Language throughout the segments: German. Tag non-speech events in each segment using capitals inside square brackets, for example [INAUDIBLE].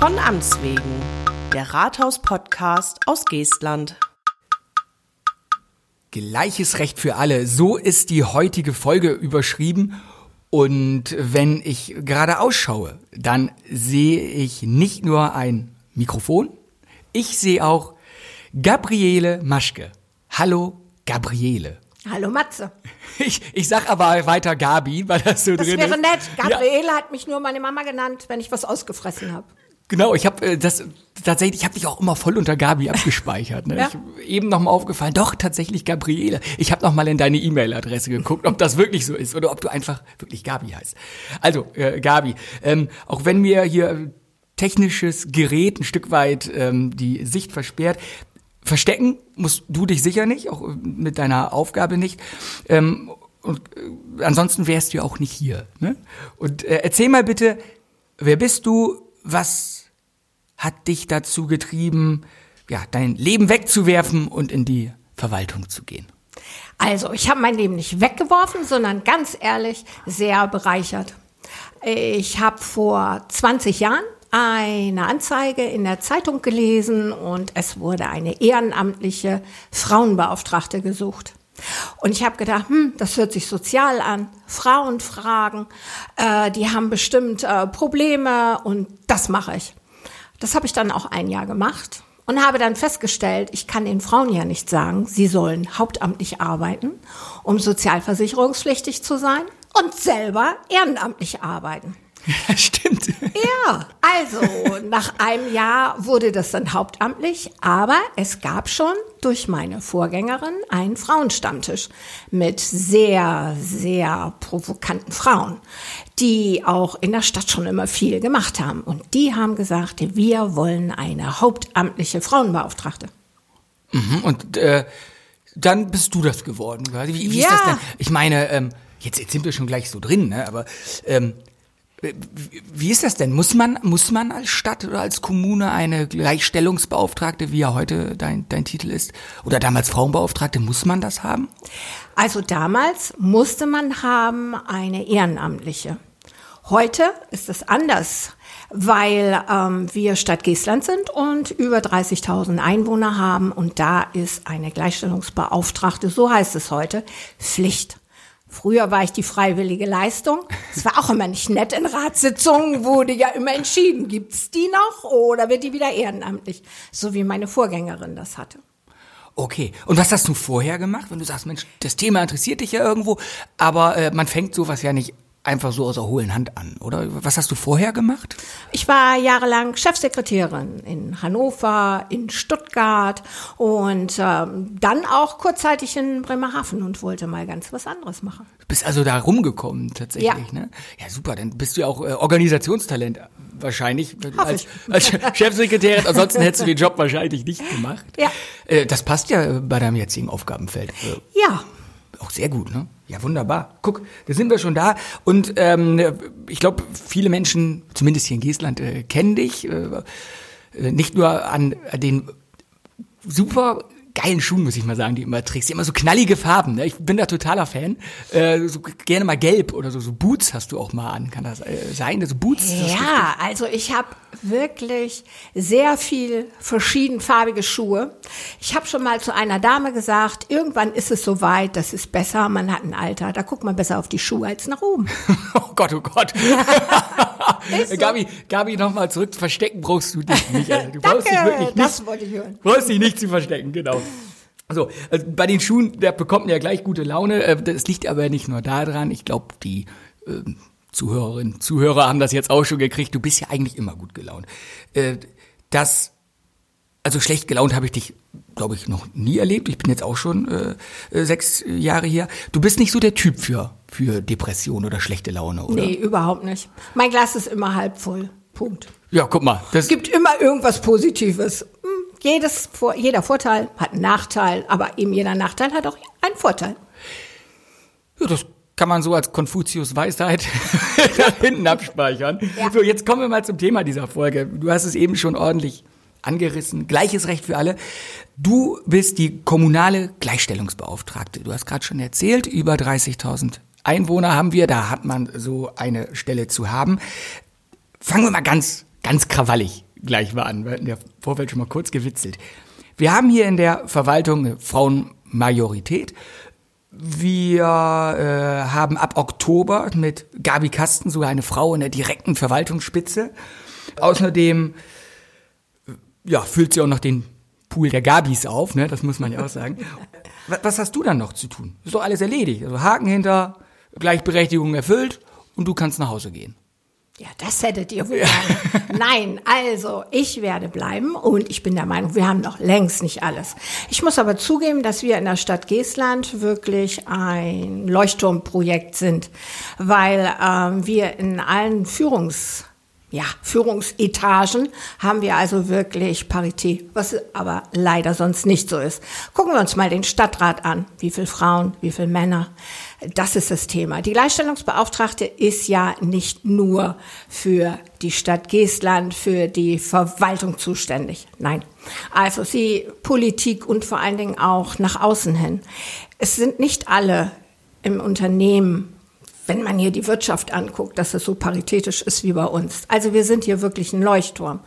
Von Amts wegen. Der Rathaus-Podcast aus Geestland. Gleiches Recht für alle. So ist die heutige Folge überschrieben. Und wenn ich gerade ausschaue, dann sehe ich nicht nur ein Mikrofon, ich sehe auch Gabriele Maschke. Hallo, Gabriele. Hallo Matze. [LAUGHS] Ich, ich sag aber weiter Gabi, weil das so Das drin wäre ist. nett. Gabriele Ja, hat mich nur meine Mama genannt, wenn ich was ausgefressen habe. Genau, ich habe das tatsächlich, ich habe dich auch immer voll unter Gabi abgespeichert. Ne? Ja. Ich, eben noch mal aufgefallen, doch tatsächlich Gabriele. Ich habe noch mal in deine E-Mail-Adresse geguckt, ob das wirklich so ist oder ob du einfach wirklich Gabi heißt. Also äh, Gabi, ähm, auch wenn mir hier äh, technisches Gerät ein Stück weit ähm, die Sicht versperrt. Verstecken musst du dich sicher nicht, auch äh, mit deiner Aufgabe nicht. Ähm, und äh, ansonsten wärst du ja auch nicht hier. Ne? Und äh, erzähl mal bitte, wer bist du? Was hat dich dazu getrieben, ja, dein Leben wegzuwerfen und in die Verwaltung zu gehen? Also, ich habe mein Leben nicht weggeworfen, sondern ganz ehrlich sehr bereichert. Ich habe vor 20 Jahren eine Anzeige in der Zeitung gelesen und es wurde eine ehrenamtliche Frauenbeauftragte gesucht. Und ich habe gedacht, hm, das hört sich sozial an. Frauen fragen, äh, die haben bestimmt äh, Probleme und das mache ich. Das habe ich dann auch ein Jahr gemacht und habe dann festgestellt, ich kann den Frauen ja nicht sagen, sie sollen hauptamtlich arbeiten, um sozialversicherungspflichtig zu sein und selber ehrenamtlich arbeiten. [LAUGHS] Ja, stimmt. Ja, also nach einem Jahr wurde das dann hauptamtlich, aber es gab schon durch meine Vorgängerin einen Frauenstammtisch mit sehr, sehr provokanten Frauen, die auch in der Stadt schon immer viel gemacht haben. Und die haben gesagt, wir wollen eine hauptamtliche Frauenbeauftragte. Mhm, Und äh, dann bist du das geworden. Wie, wie Ja. ist das denn? Ich meine, ähm, jetzt, jetzt sind wir schon gleich so drin, ne? aber ähm, wie- ist das denn? Muss man, muss man als Stadt oder als Kommune eine Gleichstellungsbeauftragte, wie ja heute dein, dein Titel ist, oder damals Frauenbeauftragte, muss man das haben? Also damals musste man haben eine Ehrenamtliche. Heute ist es anders, weil ähm, wir Stadt Geestland sind und über 30.000 Einwohner haben und da ist eine Gleichstellungsbeauftragte, so heißt es heute, Pflicht. Früher war ich die freiwillige Leistung. Es war auch immer nicht nett in Ratssitzungen, wurde ja immer entschieden, gibt's die noch oder wird die wieder ehrenamtlich, so wie meine Vorgängerin das hatte. Okay. Und was hast du vorher gemacht, wenn du sagst, Mensch, das Thema interessiert dich ja irgendwo, aber äh, man fängt sowas ja nicht einfach so aus der hohlen Hand an, oder? Was hast du vorher gemacht? Ich war jahrelang Chefsekretärin in Hannover, in Stuttgart und ähm, dann auch kurzzeitig in Bremerhaven und wollte mal ganz was anderes machen. Du bist also da rumgekommen tatsächlich, Ja. ne? Ja, super, dann bist du ja auch äh, Organisationstalent wahrscheinlich als, als [LAUGHS] Chefsekretärin, ansonsten hättest du den Job wahrscheinlich nicht gemacht. Ja. Äh, das passt ja bei deinem jetzigen Aufgabenfeld. Ja, auch sehr gut, ne? Ja, wunderbar. Guck, da sind wir schon da. Und ähm, ich glaube, viele Menschen, zumindest hier in Geestland, äh, kennen dich. Äh, äh, nicht nur an den super geilen Schuhen, muss ich mal sagen, die immer trägst. Die immer so knallige Farben. Ne? Ich bin da totaler Fan. Äh, so gerne mal gelb oder so. So Boots hast du auch mal an. Kann das äh, sein? So Boots? ja, also ich habe wirklich sehr viel verschiedenfarbige Schuhe. Ich habe schon mal zu einer Dame gesagt, irgendwann ist es soweit, das ist besser, man hat ein Alter, da guckt man besser auf die Schuhe als nach oben. [LAUGHS] Oh Gott, oh Gott. [LAUGHS] So. Gabi, Gabi, nochmal zurück. Verstecken brauchst du dich nicht. Also, du [LAUGHS] brauchst dich wirklich Danke, nicht das wollte ich hören. brauchst dich nicht zu verstecken, genau. So, also bei den Schuhen, da bekommt man ja gleich gute Laune. Äh, Das liegt aber nicht nur daran. Ich glaube, die ähm, Zuhörerinnen, Zuhörer haben das jetzt auch schon gekriegt. Du bist ja eigentlich immer gut gelaunt. Äh, Das, also schlecht gelaunt habe ich dich, glaube ich, noch nie erlebt. Ich bin jetzt auch schon äh, äh, sechs Jahre hier. Du bist nicht so der Typ für, für Depression oder schlechte Laune, oder? Nee, überhaupt nicht. Mein Glas ist immer halb voll. Punkt. Ja, guck mal. Es gibt immer irgendwas Positives. Hm, Jedes, jeder Vorteil hat einen Nachteil, aber eben jeder Nachteil hat auch einen Vorteil. Ja, das kann man so als Konfuzius Weisheit [LAUGHS] da hinten abspeichern. Ja. So, jetzt kommen wir mal zum Thema dieser Folge. Du hast es eben schon ordentlich angerissen. Gleiches Recht für alle. Du bist die kommunale Gleichstellungsbeauftragte. Du hast gerade schon erzählt, über 30.000 Einwohner haben wir. Da hat man so eine Stelle zu haben. Fangen wir mal ganz, ganz krawallig gleich waren. Wir hatten ja Vorfeld schon mal kurz gewitzelt. Wir haben hier in der Verwaltung eine Frauenmajorität. Wir äh, haben ab Oktober mit Gabi Kasten sogar eine Frau in der direkten Verwaltungsspitze. Außerdem ja, füllt sie auch noch den Pool der Gabis auf, ne? das muss man ja auch sagen. Was, was hast du dann noch zu tun? Ist doch alles erledigt. Also Haken hinter, Gleichberechtigung erfüllt und du kannst nach Hause gehen. Ja, das hättet ihr wohl. Sagen. Nein, also ich werde bleiben und ich bin der Meinung, wir haben noch längst nicht alles. Ich muss aber zugeben, dass wir in der Stadt Geestland wirklich ein Leuchtturmprojekt sind, weil ähm, wir in allen Führungs ja, Führungsetagen haben wir also wirklich Parität, was aber leider sonst nicht so ist. Gucken wir uns mal den Stadtrat an. Wie viele Frauen, wie viele Männer? Das ist das Thema. Die Gleichstellungsbeauftragte ist ja nicht nur für die Stadt Geestland, für die Verwaltung zuständig. Nein. Also sie Politik und vor allen Dingen auch nach außen hin. Es sind nicht alle im Unternehmen wenn man hier die Wirtschaft anguckt, dass es so paritätisch ist wie bei uns. Also wir sind hier wirklich ein Leuchtturm.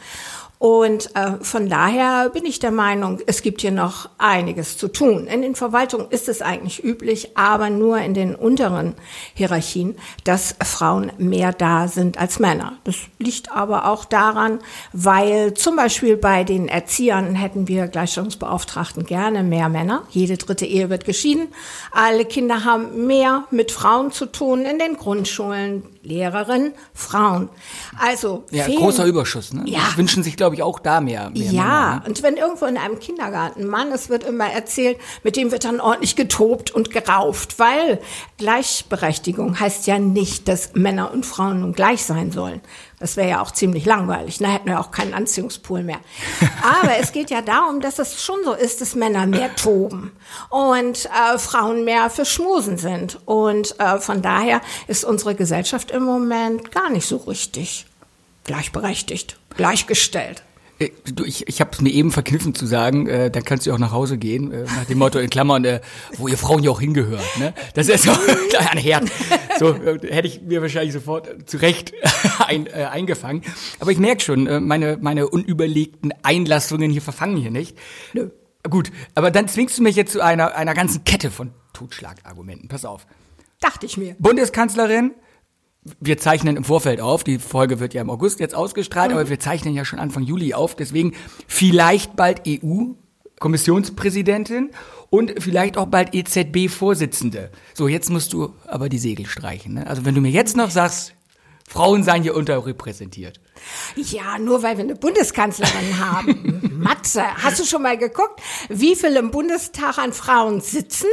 Und äh, von daher bin ich der Meinung, es gibt hier noch einiges zu tun. In den Verwaltungen ist es eigentlich üblich, aber nur in den unteren Hierarchien, dass Frauen mehr da sind als Männer. Das liegt aber auch daran, weil zum Beispiel bei den Erziehern hätten wir Gleichstellungsbeauftragten gerne mehr Männer. Jede dritte Ehe wird geschieden. Alle Kinder haben mehr mit Frauen zu tun in den Grundschulen, Lehrerinnen, Frauen. Also ja, großer Überschuss. Ne? Ja. Wünschen sich, glaube ich, auch da mehr. mehr ja, Männer, ne? und wenn irgendwo in einem Kindergarten Mann, es wird immer erzählt, mit dem wird dann ordentlich getobt und gerauft, weil Gleichberechtigung heißt ja nicht, dass Männer und Frauen nun gleich sein sollen. Das wäre ja auch ziemlich langweilig. Da hätten wir auch keinen Anziehungspool mehr. [LAUGHS] Aber es geht ja darum, dass es schon so ist, dass Männer mehr toben und äh, Frauen mehr für Schmusen sind. Und äh, von daher ist unsere Gesellschaft im Moment gar nicht so richtig gleichberechtigt, gleichgestellt. Äh, Du, ich ich habe es mir eben verkniffen zu sagen, äh, dann kannst du auch nach Hause gehen, äh, nach dem Motto in Klammern, äh, wo ihr Frauen ja auch hingehört. Ne? Das ist so [LAUGHS] ein Herd. So äh, hätte ich mir wahrscheinlich sofort äh, zurecht [LAUGHS] ein, äh, eingefangen. Aber ich merke schon, äh, meine, meine unüberlegten Einlassungen hier verfangen hier nicht. Nö. Gut, aber dann zwingst du mich jetzt zu einer, einer ganzen Kette von Totschlagargumenten. Pass auf. Dachte ich mir. Bundeskanzlerin, wir zeichnen im Vorfeld auf, die Folge wird ja im August jetzt ausgestrahlt, aber wir zeichnen ja schon Anfang Juli auf, deswegen vielleicht bald EU-Kommissionspräsidentin und vielleicht auch bald EZB-Vorsitzende. So, jetzt musst du aber die Segel streichen. Ne? Also wenn du mir jetzt noch sagst, Frauen seien hier unterrepräsentiert. Ja, nur weil wir eine Bundeskanzlerin haben. [LAUGHS] Matze, hast du schon mal geguckt, wie viele im Bundestag an Frauen sitzen?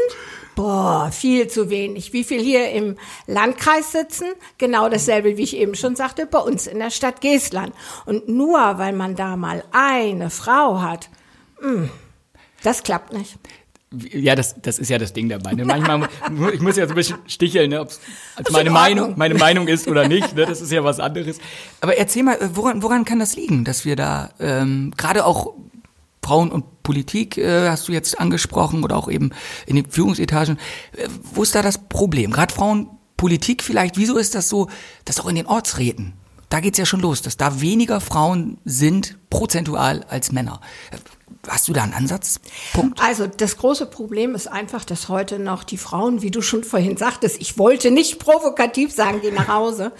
Boah, viel zu wenig. Wie viel hier im Landkreis sitzen? Genau dasselbe, wie ich eben schon sagte, bei uns in der Stadt Geestland. Und nur weil man da mal eine Frau hat, mh, das klappt nicht. Ja, das, das ist ja das Ding dabei. Ne? Manchmal, ich muss ja so ein bisschen sticheln, ne, ob es meine in Meinung, meine Meinung ist oder nicht. Ne? Das ist ja was anderes. Aber erzähl mal, äh, woran, woran kann das liegen, dass wir da ähm, gerade auch Frauen und Politik äh, hast du jetzt angesprochen oder auch eben in den Führungsetagen. Äh, wo ist da das Problem? Gerade Frauenpolitik vielleicht. Wieso ist das so, dass auch in den Ortsräten da geht's ja schon los, dass da weniger Frauen sind prozentual als Männer. Hast du da einen Ansatzpunkt? Also das große Problem ist einfach, dass heute noch die Frauen, wie du schon vorhin sagtest, ich wollte nicht provokativ sagen, geh nach Hause,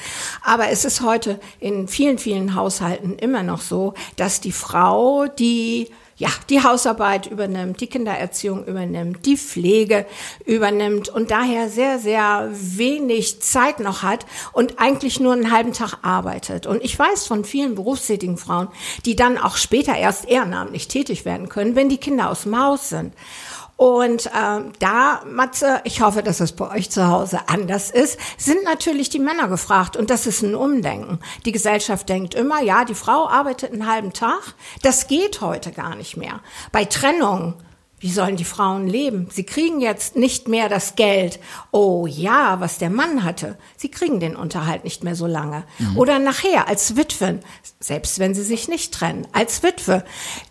aber es ist heute in vielen, vielen Haushalten immer noch so, dass die Frau, die ja, die Hausarbeit übernimmt, die Kindererziehung übernimmt, die Pflege übernimmt und daher sehr, sehr wenig Zeit noch hat und eigentlich nur einen halben Tag arbeitet. Und ich weiß von vielen berufstätigen Frauen, die dann auch später erst ehrenamtlich tätig werden können, wenn die Kinder aus dem Haus sind. Und ähm, da, Matze, ich hoffe, dass es bei euch zu Hause anders ist, sind natürlich die Männer gefragt. Und das ist ein Umdenken. Die Gesellschaft denkt immer, ja, die Frau arbeitet einen halben Tag. Das geht heute gar nicht mehr. Bei Trennung Wie sollen die Frauen leben? Sie kriegen jetzt nicht mehr das Geld. Oh ja, was der Mann hatte. Sie kriegen den Unterhalt nicht mehr so lange. Mhm. Oder nachher als Witwen, selbst wenn sie sich nicht trennen, als Witwe.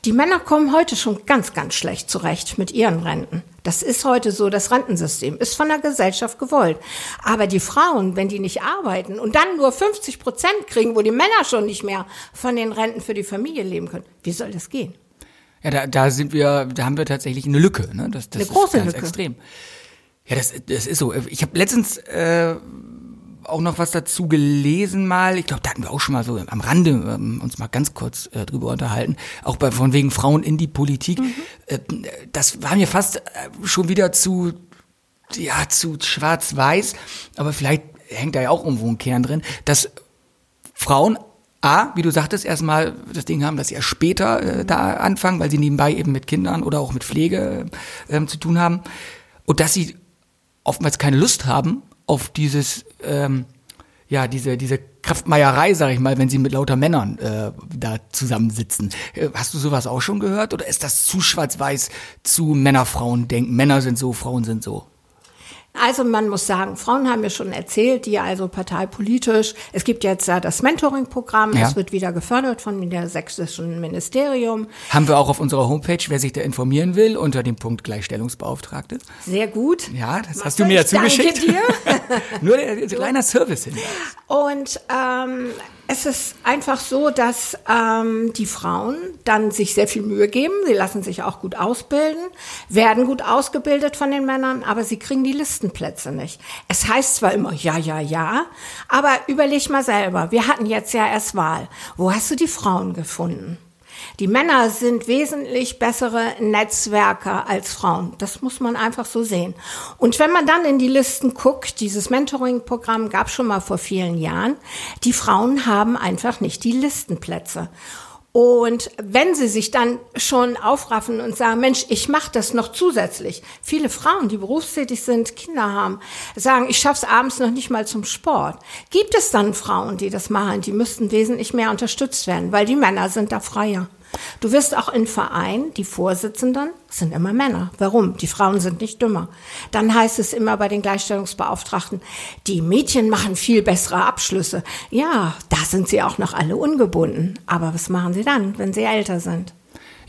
Die Männer kommen heute schon ganz, ganz schlecht zurecht mit ihren Renten. Das ist heute so, das Rentensystem ist von der Gesellschaft gewollt. Aber die Frauen, wenn die nicht arbeiten und dann nur 50 Prozent kriegen, wo die Männer schon nicht mehr von den Renten für die Familie leben können, wie soll das gehen? Ja, da, da sind wir, da haben wir tatsächlich eine Lücke. Ne? Das, das eine große ist ganz Lücke. extrem. Ja, das, das ist so. Ich habe letztens äh, auch noch was dazu gelesen mal. Ich glaube, da hatten wir auch schon mal so am Rande ähm, uns mal ganz kurz äh, drüber unterhalten. Auch bei von wegen Frauen in die Politik. Mhm. Äh, das war mir fast äh, schon wieder zu ja zu schwarz-weiß. Aber vielleicht hängt da ja auch irgendwo ein Kern drin, dass Frauen A, wie du sagtest, erstmal das Ding haben, dass sie erst später äh, da anfangen, weil sie nebenbei eben mit Kindern oder auch mit Pflege äh, zu tun haben. Und dass sie oftmals keine Lust haben auf dieses, ähm, ja, diese, diese Kraftmeierei, sag ich mal, wenn sie mit lauter Männern äh, da zusammensitzen. Äh, hast du sowas auch schon gehört? Oder ist das zu schwarz-weiß zu Männer-Frauen denken? Männer sind so, Frauen sind so. Also man muss sagen, Frauen haben mir schon erzählt, die also parteipolitisch, es gibt jetzt ja das Mentoring-Programm, Ja. das wird wieder gefördert von der sächsischen Ministerium. Haben wir auch auf unserer Homepage, wer sich da informieren will, unter dem Punkt Gleichstellungsbeauftragte. Sehr gut. Ja, das hast Martha, du mir ja zugeschickt. dir. [LAUGHS] Nur der kleiner Service hin. Und ähm, es ist einfach so, dass ähm, die Frauen dann sich sehr viel Mühe geben. Sie lassen sich auch gut ausbilden, werden gut ausgebildet von den Männern, aber sie kriegen die Listenplätze nicht. Es heißt zwar immer ja, ja, ja, aber überleg mal selber. Wir hatten jetzt ja erst Wahl. Wo hast du die Frauen gefunden? Die Männer sind wesentlich bessere Netzwerker als Frauen. Das muss man einfach so sehen. Und wenn man dann in die Listen guckt, dieses Mentoring-Programm gab schon mal vor vielen Jahren, die Frauen haben einfach nicht die Listenplätze. Und wenn sie sich dann schon aufraffen und sagen, Mensch, ich mache das noch zusätzlich. Viele Frauen, die berufstätig sind, Kinder haben, sagen, ich schaff's abends noch nicht mal zum Sport. Gibt es dann Frauen, die das machen? Die müssten wesentlich mehr unterstützt werden, weil die Männer sind da freier. Du wirst auch in Vereinen, die Vorsitzenden sind immer Männer. Warum? Die Frauen sind nicht dümmer. Dann heißt es immer bei den Gleichstellungsbeauftragten, die Mädchen machen viel bessere Abschlüsse. Ja, da sind sie auch noch alle ungebunden. Aber was machen sie dann, wenn sie älter sind?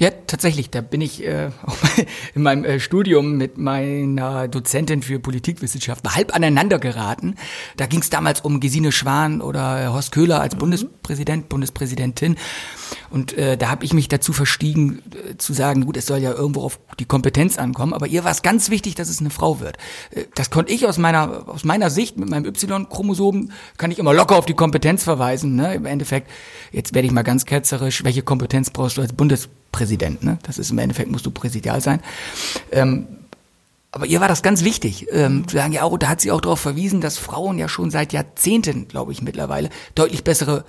Ja, tatsächlich, da bin ich äh, [LAUGHS] in meinem äh, Studium mit meiner Dozentin für Politikwissenschaft halb aneinander geraten. Da ging es damals um Gesine Schwan oder äh, Horst Köhler als Bundespräsident, Bundespräsidentin. Und äh, da habe ich mich dazu verstiegen, äh, zu sagen, gut, es soll ja irgendwo auf die Kompetenz ankommen, aber ihr war es ganz wichtig, dass es eine Frau wird. Äh, das konnte ich aus meiner, aus meiner Sicht mit meinem Y-Chromosom, kann ich immer locker auf die Kompetenz verweisen. Ne? Im Endeffekt, jetzt werde ich mal ganz ketzerisch, welche Kompetenz brauchst du als Bundespräsident? Ne? Das ist im Endeffekt, musst du präsidial sein. Ähm, aber ihr war das ganz wichtig, ähm, zu sagen, ja, oh, da hat sie auch darauf verwiesen, dass Frauen ja schon seit Jahrzehnten, glaube ich, mittlerweile deutlich bessere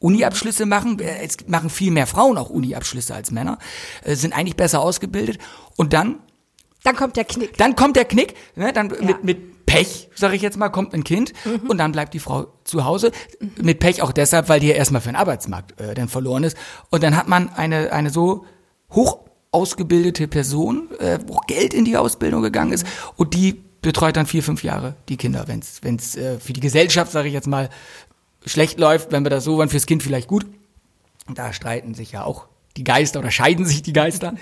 Uni-Abschlüsse machen. Es machen viel mehr Frauen auch Uni-Abschlüsse als Männer, äh, sind eigentlich besser ausgebildet. Und dann, Dann kommt der Knick. dann kommt der Knick, ne, dann mit, mit Pech, sage ich jetzt mal, kommt ein Kind und dann bleibt die Frau zu Hause. Mit Pech auch deshalb, weil die ja erstmal für den Arbeitsmarkt äh, dann verloren ist. Und dann hat man eine, eine so hoch ausgebildete Person, äh, wo Geld in die Ausbildung gegangen ist und die betreut dann vier, fünf Jahre die Kinder, wenn es wenn's, äh, für die Gesellschaft, sage ich jetzt mal, schlecht läuft, wenn wir das so wollen, fürs Kind vielleicht gut. Da streiten sich ja auch die Geister oder scheiden sich die Geister.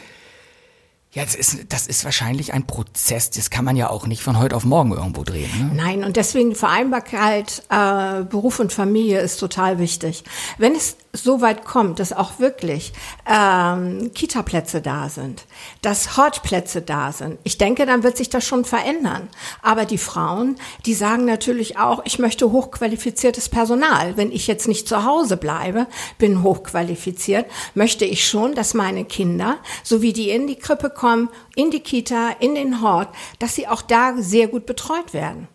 Ja, das ist, das ist wahrscheinlich ein Prozess, das kann man ja auch nicht von heute auf morgen irgendwo drehen. Ne? Nein, und deswegen Vereinbarkeit äh, Beruf und Familie ist total wichtig. Wenn es so weit kommt, dass auch wirklich ähm, Kita-Plätze da sind, dass Hortplätze da sind, ich denke, dann wird sich das schon verändern. Aber die Frauen, die sagen natürlich auch, ich möchte hochqualifiziertes Personal. Wenn ich jetzt nicht zu Hause bleibe, bin hochqualifiziert, möchte ich schon, dass meine Kinder, so wie die in die Krippe kommen, in die Kita, in den Hort, dass sie auch da sehr gut betreut werden.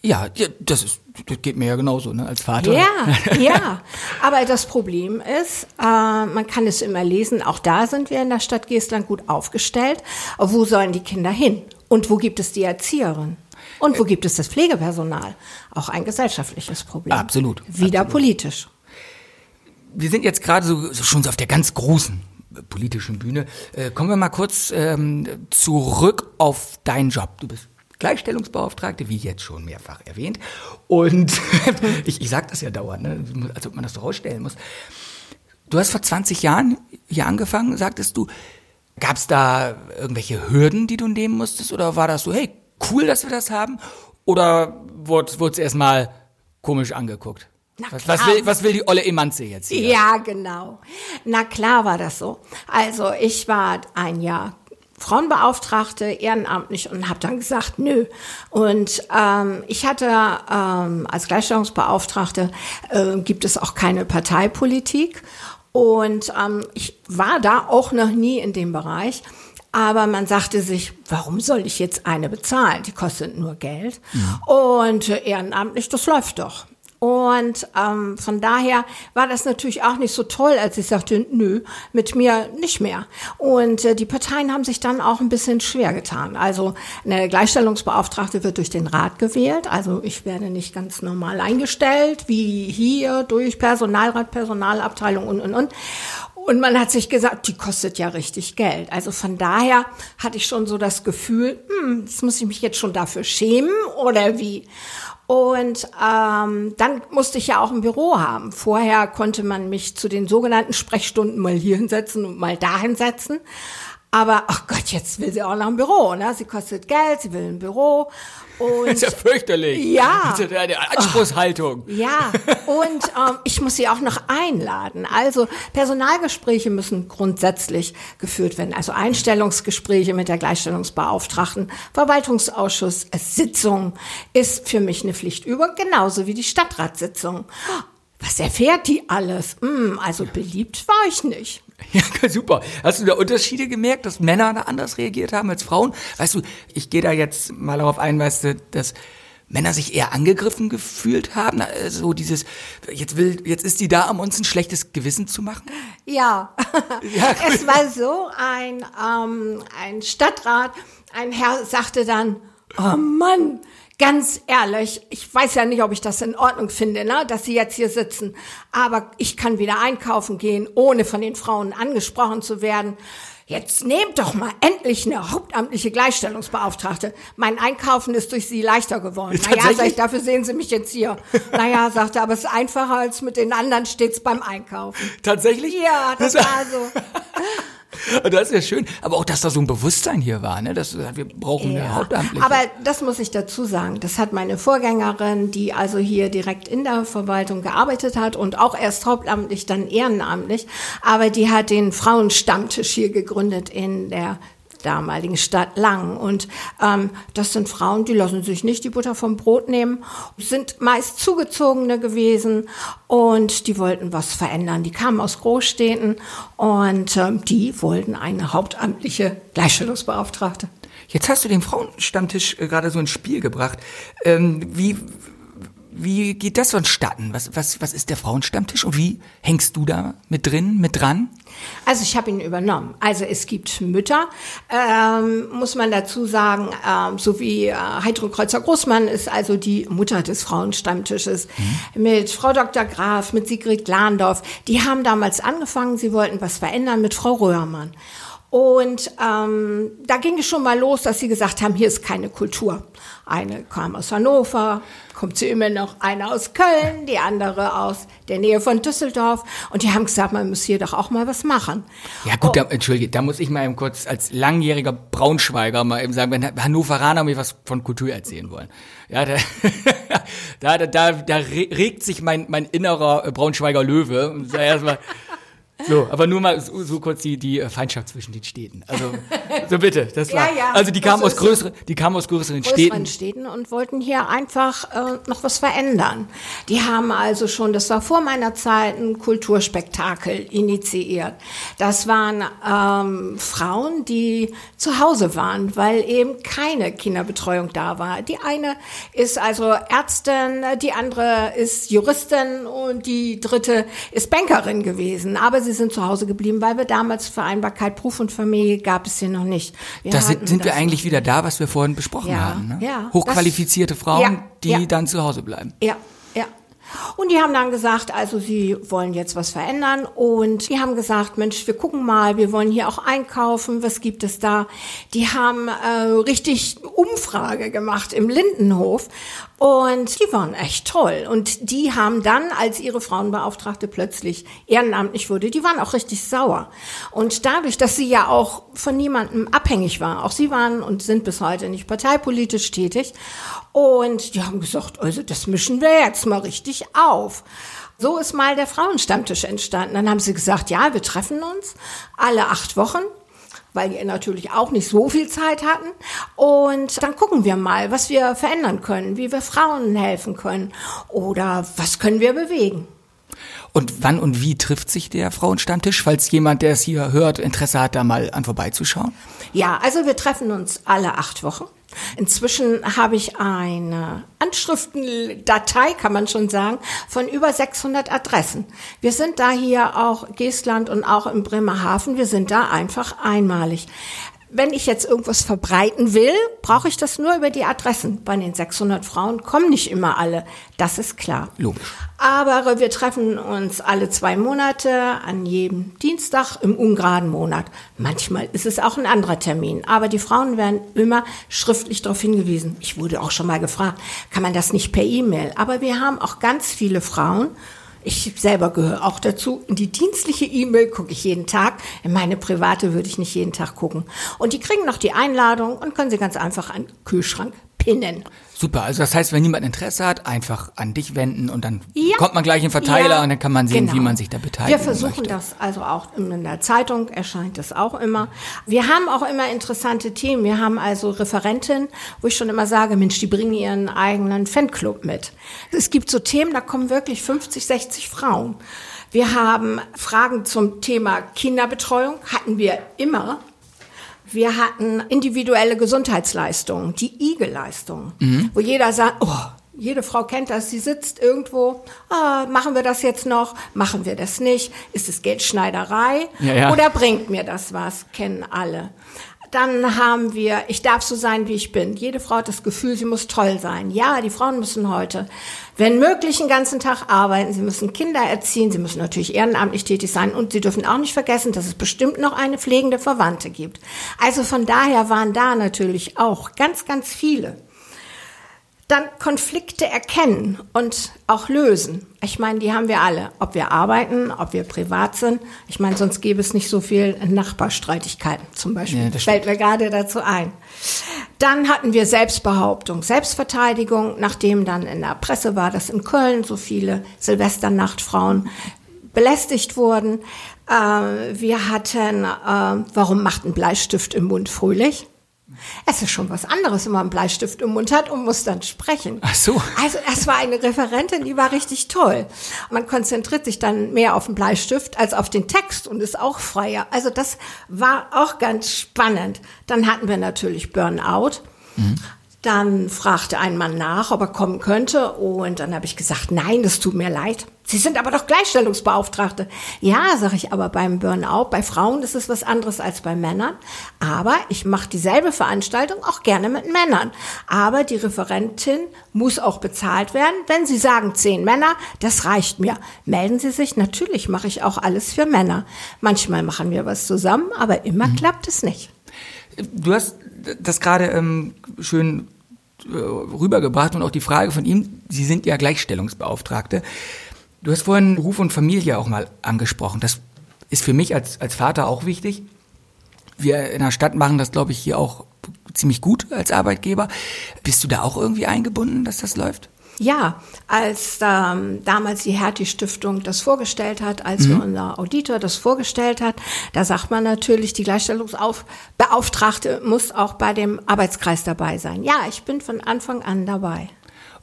Ja, das ist, das geht mir ja genauso, ne, als Vater. Ja, [LAUGHS] ja. Aber das Problem ist, äh, man kann es immer lesen, auch da sind wir in der Stadt Geestland gut aufgestellt. Wo sollen die Kinder hin? Und wo gibt es die Erzieherin? Und wo gibt es das Pflegepersonal? Auch ein gesellschaftliches Problem. Absolut, Wieder absolut. politisch. Wir sind jetzt gerade so, so schon so auf der ganz großen politischen Bühne. Äh, kommen wir mal kurz ähm, zurück auf deinen Job. Du bist Gleichstellungsbeauftragte, wie jetzt schon mehrfach erwähnt. Und [LAUGHS] ich, ich sage das ja dauernd, ne? als ob man das so rausstellen muss. Du hast vor 20 Jahren hier angefangen, sagtest du. Gab es da irgendwelche Hürden, die du nehmen musstest? Oder war das so, hey, cool, dass wir das haben? Oder wurde es erstmal komisch angeguckt? Was, was, will, was will die olle Emanze jetzt hier? Ja, genau. Na klar war das so. Also ich war ein Jahr Frauenbeauftragte ehrenamtlich und habe dann gesagt, nö. Und ähm, ich hatte ähm, als Gleichstellungsbeauftragte äh, gibt es auch keine Parteipolitik und ähm, ich war da auch noch nie in dem Bereich. Aber man sagte sich, warum soll ich jetzt eine bezahlen? Die kostet nur Geld. Ja. Und äh, ehrenamtlich, das läuft doch. Und ähm, von daher war das natürlich auch nicht so toll, als ich sagte, nö, mit mir nicht mehr. Und äh, die Parteien haben sich dann auch ein bisschen schwer getan. Also eine Gleichstellungsbeauftragte wird durch den Rat gewählt. Also ich werde nicht ganz normal eingestellt, wie hier durch Personalrat, Personalabteilung und, und, und. Und man hat sich gesagt, die kostet ja richtig Geld. Also von daher hatte ich schon so das Gefühl, hm, jetzt muss ich mich jetzt schon dafür schämen oder wie? Und ähm, dann musste ich ja auch ein Büro haben. Vorher konnte man mich zu den sogenannten Sprechstunden mal hier hinsetzen und mal da hinsetzen. Aber, ach Gott, jetzt will sie auch noch ein Büro, ne? Sie kostet Geld, sie will ein Büro. Und, das [LAUGHS] ist ja fürchterlich. Ja. Das ist ja eine Anspruchshaltung. Ja. Und ähm, ich muss sie auch noch einladen. Also Personalgespräche müssen grundsätzlich geführt werden. Also Einstellungsgespräche mit der Gleichstellungsbeauftragten, Verwaltungsausschuss, Sitzung ist für mich eine Pflichtübung, genauso wie die Stadtratssitzung. Was erfährt die alles? Hm, also beliebt war ich nicht. [LAUGHS] Ja, super. Hast du da Unterschiede gemerkt, dass Männer da anders reagiert haben als Frauen? Weißt du, ich gehe da jetzt mal darauf ein, weißt du, dass Männer sich eher angegriffen gefühlt haben, so dieses jetzt will jetzt ist die da, um uns ein schlechtes Gewissen zu machen. Ja, [LAUGHS] ja [LAUGHS] cool. es war so ein ähm, ein Stadtrat, ein Herr sagte dann, oh Mann, ganz ehrlich, ich weiß ja nicht, ob ich das in Ordnung finde, ne, dass Sie jetzt hier sitzen, aber ich kann wieder einkaufen gehen, ohne von den Frauen angesprochen zu werden. Jetzt nehmt doch mal endlich eine hauptamtliche Gleichstellungsbeauftragte. Mein Einkaufen ist durch Sie leichter geworden. Naja, sag ich, dafür sehen Sie mich jetzt hier. Naja, sagte, aber es ist einfacher als mit den anderen stets beim Einkaufen. Tatsächlich? Ja, das war so. [LAUGHS] Das ist ja schön. Aber auch, dass da so ein Bewusstsein hier war, ne? Dass wir brauchen ja. Hauptamtliche. Aber das muss ich dazu sagen. Das hat meine Vorgängerin, die also hier direkt in der Verwaltung gearbeitet hat und auch erst hauptamtlich, dann ehrenamtlich. Aber die hat den Frauenstammtisch hier gegründet in der damaligen Stadt Lang. Und ähm, das sind Frauen, die lassen sich nicht die Butter vom Brot nehmen, sind meist Zugezogene gewesen und die wollten was verändern. Die kamen aus Großstädten und ähm, die wollten eine hauptamtliche Gleichstellungsbeauftragte. Jetzt hast du den Frauenstammtisch äh, gerade so ins Spiel gebracht. Ähm, wie wie geht das vonstatten? Was, was, was ist der Frauenstammtisch und wie hängst du da mit drin, mit dran? Also ich habe ihn übernommen. Also es gibt Mütter, ähm, muss man dazu sagen, ähm, so wie äh, Heidrun Kreuzer-Großmann ist also die Mutter des Frauenstammtisches mhm. mit Frau Dr. Graf, mit Sigrid Glandorf. Die haben damals angefangen, sie wollten was verändern mit Frau Röhrmann. Und ähm, da ging es schon mal los, dass sie gesagt haben, hier ist keine Kultur. Eine kam aus Hannover, kommt sie immer noch, eine aus Köln, die andere aus der Nähe von Düsseldorf. Und die haben gesagt, man muss hier doch auch mal was machen. Ja gut, oh. da, entschuldige, da muss ich mal eben kurz als langjähriger Braunschweiger mal eben sagen, wenn Hannoveraner mir was von Kultur erzählen wollen. Ja, da, [LAUGHS] da, da, da regt sich mein, mein innerer Braunschweiger Löwe. Und erstmal so, aber nur mal so, so, kurz die, die Feindschaft zwischen den Städten. Also, so bitte, das [LAUGHS] war. Ja, ja, also die kamen aus größeren, die kamen aus größeren, größeren Städten. Städten und wollten hier einfach äh, noch was verändern. Die haben also schon, das war vor meiner Zeit, ein Kulturspektakel initiiert. Das waren ähm, Frauen, die zu Hause waren, weil eben keine Kinderbetreuung da war. Die eine ist also Ärztin, die andere ist Juristin und die dritte ist Bankerin gewesen. Aber sie sind zu Hause geblieben, weil wir damals Vereinbarkeit Beruf und Familie gab es hier noch nicht. Wir da sind, sind wir eigentlich wieder da, was wir vorhin besprochen ja, haben. Ne? Ja, Hochqualifizierte das, Frauen, ja, die ja. dann zu Hause bleiben. Ja, ja. Und die haben dann gesagt, also sie wollen jetzt was verändern und die haben gesagt, Mensch, wir gucken mal, wir wollen hier auch einkaufen, was gibt es da? Die haben äh, richtig Umfrage gemacht im Lindenhof und die waren echt toll. Und die haben dann, als ihre Frauenbeauftragte plötzlich ehrenamtlich wurde, die waren auch richtig sauer. Und dadurch, dass sie ja auch von niemandem abhängig war, auch sie waren und sind bis heute nicht parteipolitisch tätig. Und die haben gesagt, also das mischen wir jetzt mal richtig auf. So ist mal der Frauenstammtisch entstanden. Dann haben sie gesagt, ja, wir treffen uns alle acht Wochen weil die natürlich auch nicht so viel Zeit hatten. Und dann gucken wir mal, was wir verändern können, wie wir Frauen helfen können oder was können wir bewegen. Und wann und wie trifft sich der Frauenstammtisch, falls jemand, der es hier hört, Interesse hat, da mal an vorbeizuschauen? Ja, also wir treffen uns alle acht Wochen. Inzwischen habe ich eine Anschriftendatei, kann man schon sagen, von über 600 Adressen. Wir sind da hier auch Geestland und auch in Bremerhaven. Wir sind da einfach einmalig. Wenn ich jetzt irgendwas verbreiten will, brauche ich das nur über die Adressen. Bei den 600 Frauen kommen nicht immer alle. Das ist klar. Logisch. Aber wir treffen uns alle zwei Monate an jedem Dienstag im ungeraden Monat. Manchmal ist es auch ein anderer Termin. Aber die Frauen werden immer schriftlich darauf hingewiesen. Ich wurde auch schon mal gefragt, kann man das nicht per E-Mail? Aber wir haben auch ganz viele Frauen, ich selber gehöre auch dazu. In die dienstliche E-Mail gucke ich jeden Tag. In meine private würde ich nicht jeden Tag gucken. Und die kriegen noch die Einladung und können sie ganz einfach an den Kühlschrank pinnen. Super, also das heißt, wenn niemand Interesse hat, einfach an dich wenden und dann ja. kommt man gleich in Verteiler ja, und dann kann man sehen, genau. wie man sich da beteiligt. Wir versuchen möchte. das also auch in der Zeitung erscheint das auch immer. Wir haben auch immer interessante Themen. Wir haben also Referentinnen, wo ich schon immer sage, Mensch, die bringen ihren eigenen Fanclub mit. Es gibt so Themen, da kommen wirklich 50, 60 Frauen. Wir haben Fragen zum Thema Kinderbetreuung, hatten wir immer. Wir hatten individuelle Gesundheitsleistungen, die IG-Leistungen, mhm. wo jeder sagt, oh, jede Frau kennt das, sie sitzt irgendwo, ah, machen wir das jetzt noch, machen wir das nicht, ist es Geldschneiderei ja, ja. oder bringt mir das was, kennen alle. Dann haben wir, ich darf so sein, wie ich bin. Jede Frau hat das Gefühl, sie muss toll sein. Ja, die Frauen müssen heute, wenn möglich, den ganzen Tag arbeiten. Sie müssen Kinder erziehen. Sie müssen natürlich ehrenamtlich tätig sein. Und sie dürfen auch nicht vergessen, dass es bestimmt noch eine pflegende Verwandte gibt. Also von daher waren da natürlich auch ganz, ganz viele dann Konflikte erkennen und auch lösen. Ich meine, die haben wir alle, ob wir arbeiten, ob wir privat sind. Ich meine, sonst gäbe es nicht so viel Nachbarstreitigkeiten zum Beispiel. Ja, Fällt mir gerade dazu ein. Dann hatten wir Selbstbehauptung, Selbstverteidigung, nachdem dann in der Presse war, dass in Köln so viele Silvesternachtfrauen belästigt wurden. Äh, wir hatten, äh, warum macht ein Bleistift im Mund fröhlich? Es ist schon was anderes, wenn man einen Bleistift im Mund hat und muss dann sprechen. Ach so. Also es war eine Referentin, die war richtig toll. Man konzentriert sich dann mehr auf den Bleistift als auf den Text und ist auch freier. Also das war auch ganz spannend. Dann hatten wir natürlich Burnout. Mhm. Dann fragte ein Mann nach, ob er kommen könnte. Und dann habe ich gesagt, nein, das tut mir leid. Sie sind aber doch Gleichstellungsbeauftragte. Ja, sage ich aber beim Burnout, bei Frauen ist es was anderes als bei Männern. Aber ich mache dieselbe Veranstaltung auch gerne mit Männern. Aber die Referentin muss auch bezahlt werden. Wenn Sie sagen zehn Männer, das reicht mir. Melden Sie sich. Natürlich mache ich auch alles für Männer. Manchmal machen wir was zusammen, aber immer mhm. klappt es nicht. Du hast das gerade ähm, schön äh, rübergebracht und auch die Frage von ihm, Sie sind ja Gleichstellungsbeauftragte. Du hast vorhin Beruf und Familie auch mal angesprochen. Das ist für mich als, als Vater auch wichtig. Wir in der Stadt machen das, glaube ich, hier auch ziemlich gut als Arbeitgeber. Bist du da auch irgendwie eingebunden, dass das läuft? Ja, als ähm, damals die Hertie-Stiftung das vorgestellt hat, als mhm. unser Auditor das vorgestellt hat, da sagt man natürlich, die Gleichstellungsbeauftragte muss auch bei dem Arbeitskreis dabei sein. Ja, ich bin von Anfang an dabei.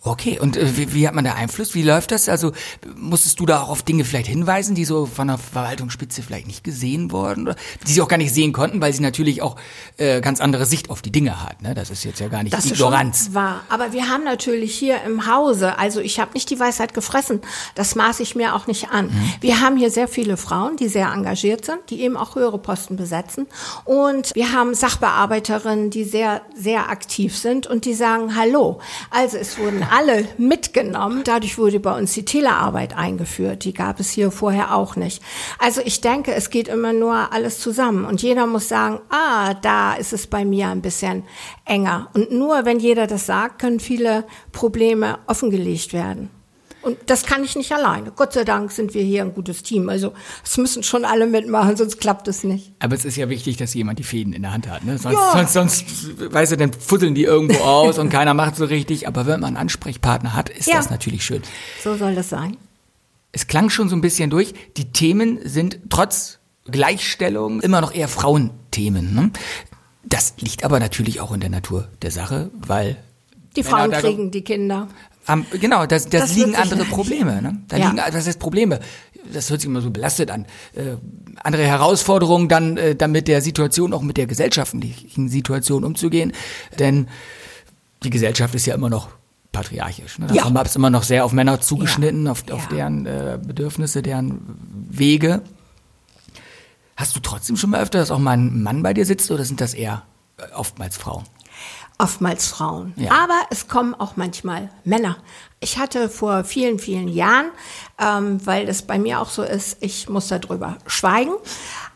Okay, und äh, wie, wie, hat man da Einfluss? Wie läuft das? Also musstest du da auch auf Dinge vielleicht hinweisen, die so von der Verwaltungsspitze vielleicht nicht gesehen wurden oder die sie auch gar nicht sehen konnten, weil sie natürlich auch äh, ganz andere Sicht auf die Dinge hat. Ne? Das ist jetzt ja gar nicht das Ignoranz. Ist schon wahr. Aber wir haben natürlich hier im Hause, also ich habe nicht die Weisheit gefressen, das maße ich mir auch nicht an. Mhm. Wir haben hier sehr viele Frauen, die sehr engagiert sind, die eben auch höhere Posten besetzen. Und wir haben Sachbearbeiterinnen, die sehr, sehr aktiv sind und die sagen, hallo. Also es wurden alle mitgenommen. Dadurch wurde bei uns die Telearbeit eingeführt. Die gab es hier vorher auch nicht. Also ich denke, es geht immer nur alles zusammen. Und jeder muss sagen, ah, da ist es bei mir ein bisschen enger. Und nur wenn jeder das sagt, können viele Probleme offengelegt werden. Und das kann ich nicht alleine. Gott sei Dank sind wir hier ein gutes Team. Also es müssen schon alle mitmachen, sonst klappt es nicht. Aber es ist ja wichtig, dass jemand die Fäden in der Hand hat. Ne? Sonst, ja. sonst, sonst, weißt du, dann fusseln die irgendwo aus und keiner macht so richtig. Aber wenn man einen Ansprechpartner hat, ist ja. das natürlich schön. So soll das sein. Es klang schon so ein bisschen durch. Die Themen sind trotz Gleichstellung immer noch eher Frauenthemen. Ne? Das liegt aber natürlich auch in der Natur der Sache, weil die Frauen kriegen die Kinder. Um, genau, das, das, das liegen andere Probleme. Ne? Da ja. liegen, was heißt Probleme? Das hört sich immer so belastet an. Äh, andere Herausforderungen, dann, äh, dann mit der Situation, auch mit der gesellschaftlichen Situation umzugehen. Denn die Gesellschaft ist ja immer noch patriarchisch. Ne? Da ja. es immer noch sehr auf Männer zugeschnitten, ja. auf, auf ja. deren äh, Bedürfnisse, deren Wege. Hast du trotzdem schon mal öfter, dass auch mal ein Mann bei dir sitzt oder sind das eher oftmals Frauen? Oftmals Frauen. Ja. Aber es kommen auch manchmal Männer. Ich hatte vor vielen, vielen Jahren, ähm, weil es bei mir auch so ist, ich muss darüber schweigen.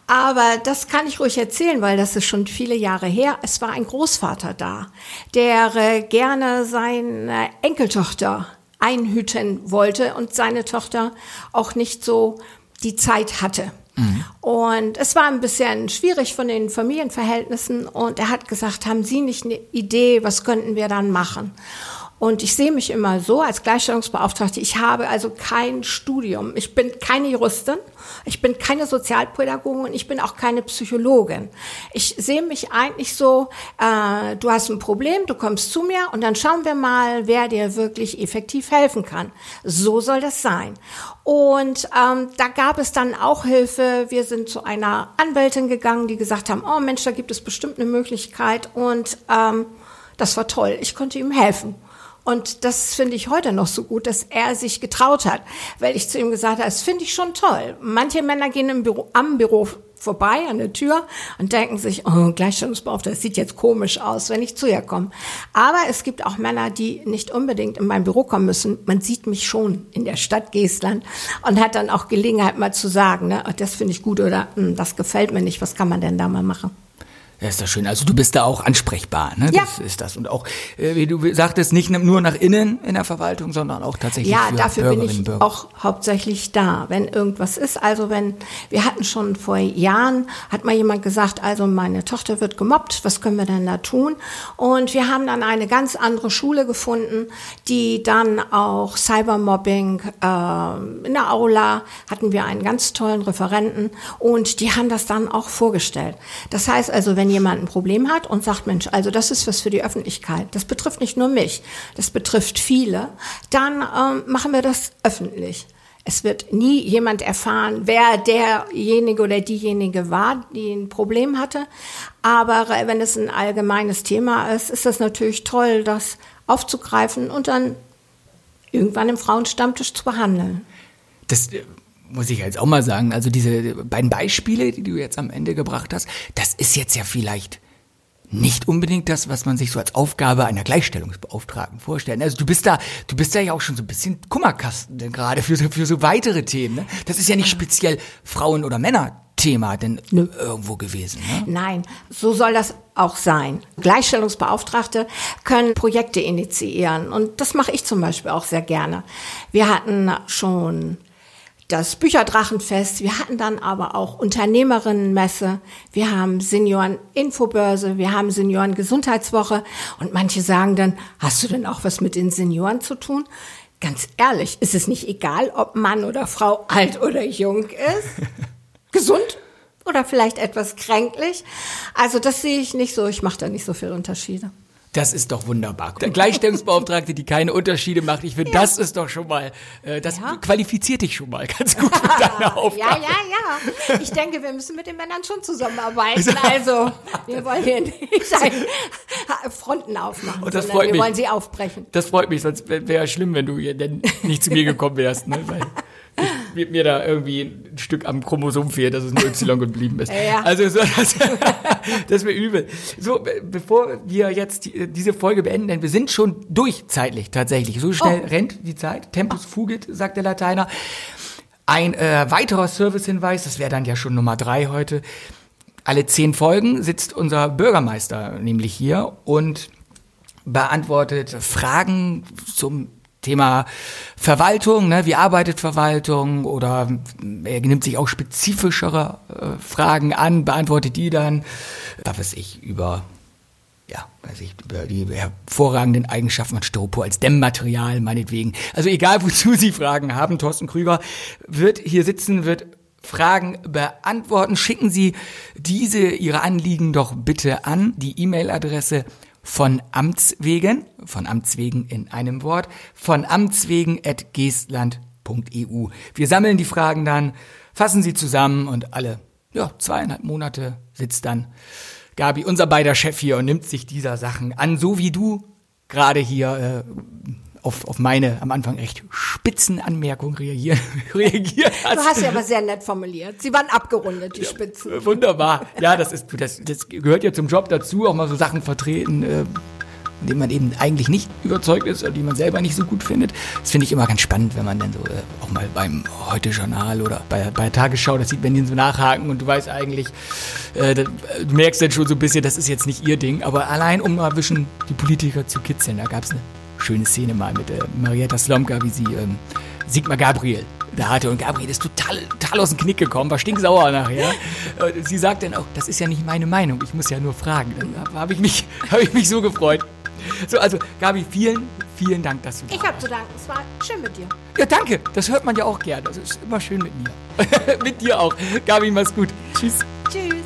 Aber das kann ich ruhig erzählen, weil das ist schon viele Jahre her. Es war ein Großvater da, der äh, gerne seine Enkeltochter einhüten wollte und seine Tochter auch nicht so die Zeit hatte. Und es war ein bisschen schwierig von den Familienverhältnissen und er hat gesagt, haben Sie nicht eine Idee, was könnten wir dann machen? Und ich sehe mich immer so als Gleichstellungsbeauftragte. Ich habe also kein Studium. Ich bin keine Juristin. Ich bin keine Sozialpädagogin und ich bin auch keine Psychologin. Ich sehe mich eigentlich so, äh, du hast ein Problem, du kommst zu mir und dann schauen wir mal, wer dir wirklich effektiv helfen kann. So soll das sein. Und ähm, da gab es dann auch Hilfe. Wir sind zu einer Anwältin gegangen, die gesagt haben, oh Mensch, da gibt es bestimmt eine Möglichkeit. Und ähm, das war toll. Ich konnte ihm helfen. Und das finde ich heute noch so gut, dass er sich getraut hat, weil ich zu ihm gesagt habe, das finde ich schon toll. Manche Männer gehen im Büro, am Büro vorbei an der Tür und denken sich, oh, Gleichstellungsbeauftragter, das sieht jetzt komisch aus, wenn ich zu ihr komme. Aber es gibt auch Männer, die nicht unbedingt in mein Büro kommen müssen. Man sieht mich schon in der Stadt Geestland und hat dann auch Gelegenheit mal zu sagen, ne, das finde ich gut oder hm, das gefällt mir nicht, was kann man denn da mal machen? Ja, ist das schön. Also du bist da auch ansprechbar, ne? Ja. Das ist das. Und auch, äh, wie du sagtest, nicht nur nach innen in der Verwaltung, sondern auch tatsächlich ja, für dafür Bürgerinnen bin ich Bürger. auch hauptsächlich da, wenn irgendwas ist. Also wenn, wir hatten schon vor Jahren, hat mal jemand gesagt, also meine Tochter wird gemobbt, was können wir denn da tun? Und wir haben dann eine ganz andere Schule gefunden, die dann auch Cybermobbing äh, in der Aula hatten wir einen ganz tollen Referenten und die haben das dann auch vorgestellt. Das heißt also, wenn wenn jemand ein Problem hat und sagt, Mensch, also das ist was für die Öffentlichkeit, das betrifft nicht nur mich, das betrifft viele, dann ähm, machen wir das öffentlich. Es wird nie jemand erfahren, wer derjenige oder diejenige war, die ein Problem hatte. Aber wenn es ein allgemeines Thema ist, ist das natürlich toll, das aufzugreifen und dann irgendwann im Frauenstammtisch zu behandeln. Das äh, muss ich jetzt auch mal sagen, also diese beiden Beispiele, die du jetzt am Ende gebracht hast, das ist jetzt ja vielleicht nicht unbedingt das, was man sich so als Aufgabe einer Gleichstellungsbeauftragten vorstellt. Also du bist da, du bist da ja auch schon so ein bisschen Kummerkasten denn gerade für, für so weitere Themen. Ne? Das ist ja nicht speziell Frauen- oder Männer-Thema denn Nö. irgendwo gewesen. Ne? Nein, so soll das auch sein. Gleichstellungsbeauftragte können Projekte initiieren und das mache ich zum Beispiel auch sehr gerne. Wir hatten schon das Bücherdrachenfest. Wir hatten dann aber auch Unternehmerinnenmesse. Wir haben Senioren-Infobörse. Wir haben Senioren-Gesundheitswoche. Und manche sagen dann, hast du denn auch was mit den Senioren zu tun? Ganz ehrlich, ist es nicht egal, ob Mann oder Frau alt oder jung ist? [LAUGHS] Gesund oder vielleicht etwas kränklich? Also das sehe ich nicht so. Ich mache da nicht so viele Unterschiede. Das ist doch wunderbar. Der Gleichstellungsbeauftragte, die keine Unterschiede macht. Ich finde, ja. das ist doch schon mal, äh, das ja. qualifiziert dich schon mal ganz gut für [LAUGHS] deine Aufgabe. Ja, ja, ja. Ich denke, wir müssen mit den Männern schon zusammenarbeiten. [LAUGHS] Also, wir wollen hier nicht Fronten aufmachen, Und das freut wir mich. wollen sie aufbrechen. Das freut mich, sonst wäre es schlimm, wenn du hier denn nicht zu mir gekommen wärst. Ne? Weil mir da irgendwie ein Stück am Chromosom fehlt, dass es nur Y geblieben ist. [LAUGHS] Ja. Also so, das, [LAUGHS] das wäre übel. So, be- bevor wir jetzt die, diese Folge beenden, denn wir sind schon durch zeitlich tatsächlich. So schnell Oh. rennt die Zeit. Tempus fugit, sagt der Lateiner. Ein äh, weiterer Servicehinweis, das wäre dann ja schon Nummer drei heute. Alle zehn Folgen sitzt unser Bürgermeister nämlich hier und beantwortet Fragen zum Thema Verwaltung, ne? wie arbeitet Verwaltung oder er nimmt sich auch spezifischere äh, Fragen an, beantwortet die dann, was weiß ich, über ja, weiß ich, über die hervorragenden Eigenschaften von Styropor als Dämmmaterial, meinetwegen. Also egal, wozu Sie Fragen haben, Thorsten Krüger wird hier sitzen, wird Fragen beantworten. Schicken Sie diese, Ihre Anliegen doch bitte an die E-Mail-Adresse von Amts wegen, von Amts wegen in einem Wort, von Amts wegen at geestland.eu. Wir sammeln die Fragen dann, fassen sie zusammen und alle, ja, zweieinhalb Monate sitzt dann Gabi, unser beider Chef hier, und nimmt sich dieser Sachen an, so wie du gerade hier äh, auf, auf meine am Anfang recht spitzen Anmerkung reagieren, [LAUGHS] reagiert hast. Du hast sie aber sehr nett formuliert. Sie waren abgerundet, die Spitzen. Äh, Wunderbar. Ja, das ist das, das gehört ja zum Job dazu, auch mal so Sachen vertreten, äh, in denen man eben eigentlich nicht überzeugt ist oder die man selber nicht so gut findet. Das finde ich immer ganz spannend, wenn man dann so äh, auch mal beim Heute-Journal oder bei, bei der Tagesschau das sieht, wenn die so nachhaken und du weißt eigentlich, äh, du merkst dann schon so ein bisschen, das ist jetzt nicht ihr Ding, aber allein um mal ein bisschen die Politiker zu kitzeln, da gab es eine schöne Szene mal mit äh, Marietta Slomka, wie sie ähm, Sigmar Gabriel da hatte und Gabriel ist total, total aus dem Knick gekommen, war stinksauer nachher. Und [LAUGHS] sie sagt dann auch, das ist ja nicht meine Meinung, ich muss ja nur fragen. Dann habe ich, mich- [LAUGHS] hab ich mich so gefreut. So, also Gabi, vielen, vielen Dank, dass du da Ich habe zu danken. Es war schön mit dir. Ja, danke, das hört man ja auch gern. Das ist immer schön mit mir. [LAUGHS] mit dir auch. Gabi, mach's gut. Tschüss. Tschüss.